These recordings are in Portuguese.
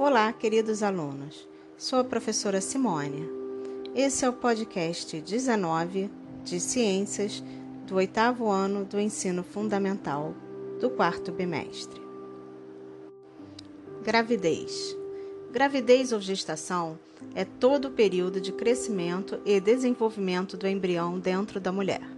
Olá, queridos alunos. Sou a professora Simônia. Esse é o podcast 19 de Ciências do oitavo ano do ensino fundamental do quarto bimestre. Gravidez. Gravidez ou gestação é todo o período de crescimento e desenvolvimento do embrião dentro da mulher.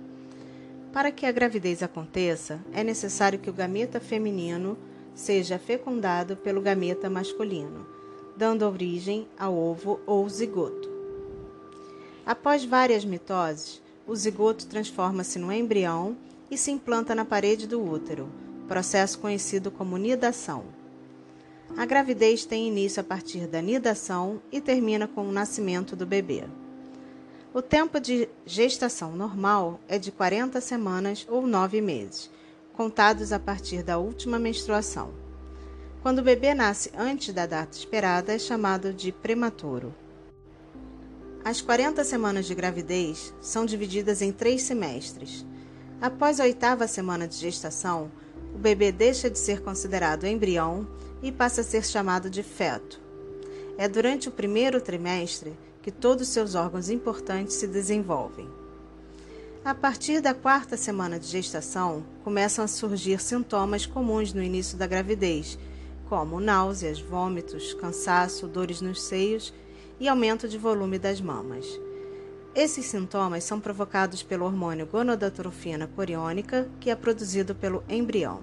Para que a gravidez aconteça, é necessário que o gameta feminino seja fecundado pelo gameta masculino, dando origem ao ovo ou zigoto. Após várias mitoses, o zigoto transforma-se no embrião e se implanta na parede do útero, processo conhecido como nidação. A gravidez tem início a partir da nidação e termina com o nascimento do bebê. O tempo de gestação normal é de 40 semanas ou 9 meses, contados a partir da última menstruação. Quando o bebê nasce antes da data esperada, é chamado de prematuro. As 40 semanas de gravidez são divididas em três semestres. Após a oitava semana de gestação, o bebê deixa de ser considerado embrião e passa a ser chamado de feto. É durante o primeiro trimestre que todos seus órgãos importantes se desenvolvem. A partir da quarta semana de gestação, começam a surgir sintomas comuns no início da gravidez, como náuseas, vômitos, cansaço, dores nos seios e aumento de volume das mamas. Esses sintomas são provocados pelo hormônio gonadotrofina coriônica, que é produzido pelo embrião.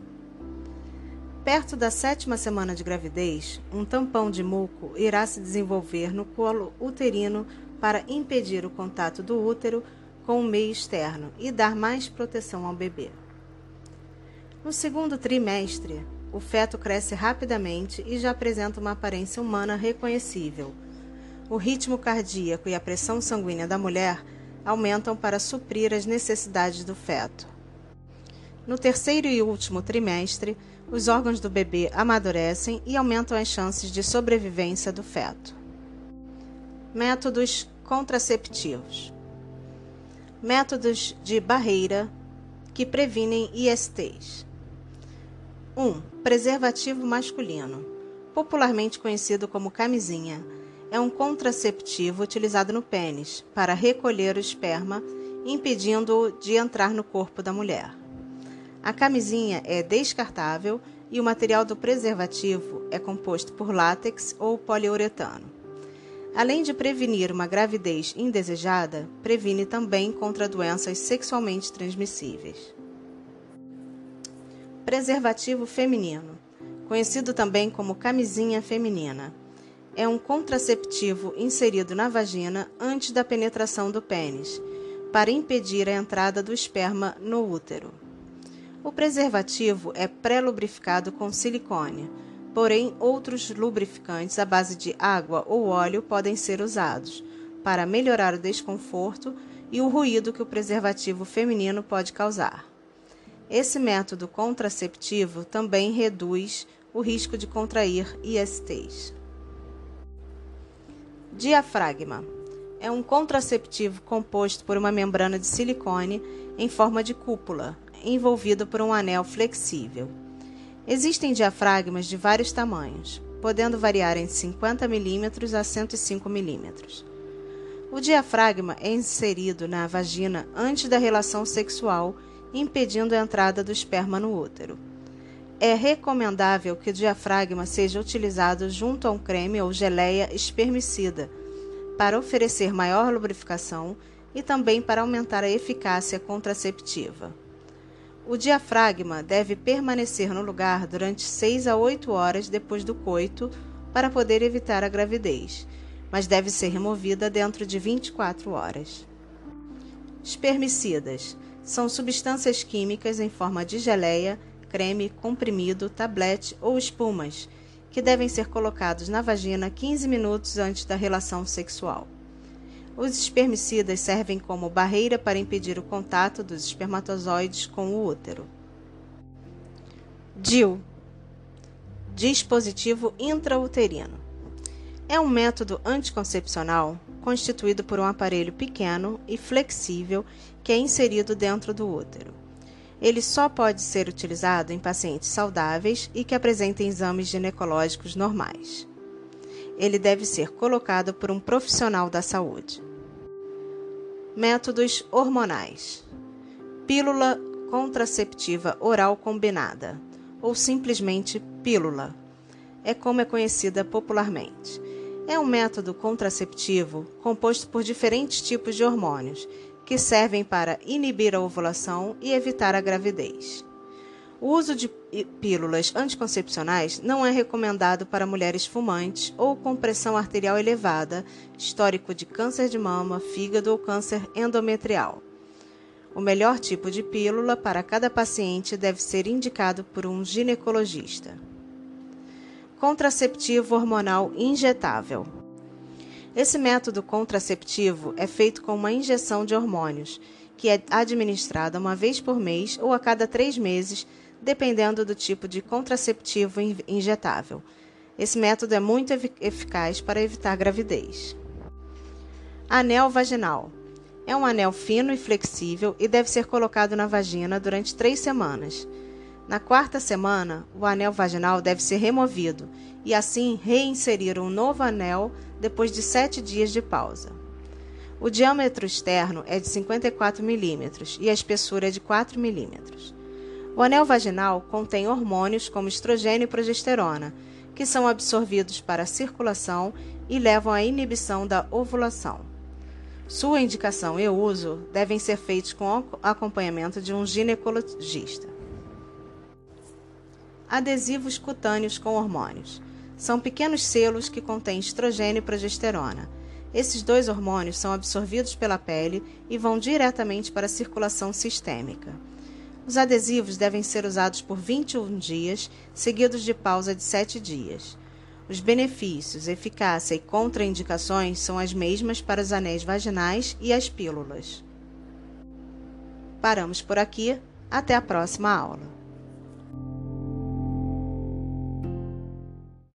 Perto da sétima semana de gravidez, um tampão de muco irá se desenvolver no colo uterino para impedir o contato do útero com o meio externo e dar mais proteção ao bebê. No segundo trimestre, o feto cresce rapidamente e já apresenta uma aparência humana reconhecível. O ritmo cardíaco e a pressão sanguínea da mulher aumentam para suprir as necessidades do feto. No terceiro e último trimestre, os órgãos do bebê amadurecem e aumentam as chances de sobrevivência do feto. Métodos contraceptivos: Métodos de barreira que previnem ISTs. 1. Um, preservativo masculino, popularmente conhecido como camisinha, é um contraceptivo utilizado no pênis para recolher o esperma, impedindo-o de entrar no corpo da mulher. A camisinha é descartável e o material do preservativo é composto por látex ou poliuretano. Além de prevenir uma gravidez indesejada, previne também contra doenças sexualmente transmissíveis. Preservativo feminino, conhecido também como camisinha feminina, é um contraceptivo inserido na vagina antes da penetração do pênis, para impedir a entrada do esperma no útero. O preservativo é pré-lubrificado com silicone, porém outros lubrificantes à base de água ou óleo podem ser usados para melhorar o desconforto e o ruído que o preservativo feminino pode causar. Esse método contraceptivo também reduz o risco de contrair ISTs. Diafragma é um contraceptivo composto por uma membrana de silicone em forma de cúpula, envolvido por um anel flexível. Existem diafragmas de vários tamanhos, podendo variar entre 50 mm a 105 mm. O diafragma é inserido na vagina antes da relação sexual, impedindo a entrada do esperma no útero. É recomendável que o diafragma seja utilizado junto a um creme ou geleia espermicida, para oferecer maior lubrificação e também para aumentar a eficácia contraceptiva. O diafragma deve permanecer no lugar durante 6 a 8 horas depois do coito para poder evitar a gravidez, mas deve ser removida dentro de 24 horas. Espermicidas são substâncias químicas em forma de geleia, creme, comprimido, tablete ou espumas que devem ser colocados na vagina 15 minutos antes da relação sexual. Os espermicidas servem como barreira para impedir o contato dos espermatozoides com o útero. DIL Dispositivo intrauterino é um método anticoncepcional constituído por um aparelho pequeno e flexível que é inserido dentro do útero. Ele só pode ser utilizado em pacientes saudáveis e que apresentem exames ginecológicos normais. ele deve ser colocado por um profissional da saúde. Métodos hormonais: pílula contraceptiva oral combinada, ou simplesmente pílula, é como é conhecida popularmente. É um método contraceptivo composto por diferentes tipos de hormônios que servem para inibir a ovulação e evitar a gravidez. O uso de pílulas anticoncepcionais não é recomendado para mulheres fumantes ou com pressão arterial elevada, histórico de câncer de mama, fígado ou câncer endometrial. O melhor tipo de pílula para cada paciente deve ser indicado por um ginecologista. Contraceptivo hormonal injetável. Esse método contraceptivo é feito com uma injeção de hormônios, que é administrada uma vez por mês ou a cada três meses, dependendo do tipo de contraceptivo injetável. Esse método é muito eficaz para evitar gravidez. Anel vaginal. É um anel fino e flexível e deve ser colocado na vagina durante três semanas. Na quarta semana, o anel vaginal deve ser removido e assim reinserir um novo anel depois de sete dias de pausa. O diâmetro externo é de 54 milímetros e a espessura é de 4 milímetros. O anel vaginal contém hormônios como estrogênio e progesterona, que são absorvidos para a circulação e levam à inibição da ovulação. Sua indicação e uso devem ser feitos com acompanhamento de um ginecologista. Adesivos cutâneos com hormônios. São pequenos selos que contêm estrogênio e progesterona. Esses dois hormônios são absorvidos pela pele e vão diretamente para a circulação sistêmica. Os adesivos devem ser usados por 21 dias, seguidos de pausa de 7 dias. Os benefícios, eficácia e contraindicações são as mesmas para os anéis vaginais e as pílulas. Paramos por aqui. Até a próxima aula.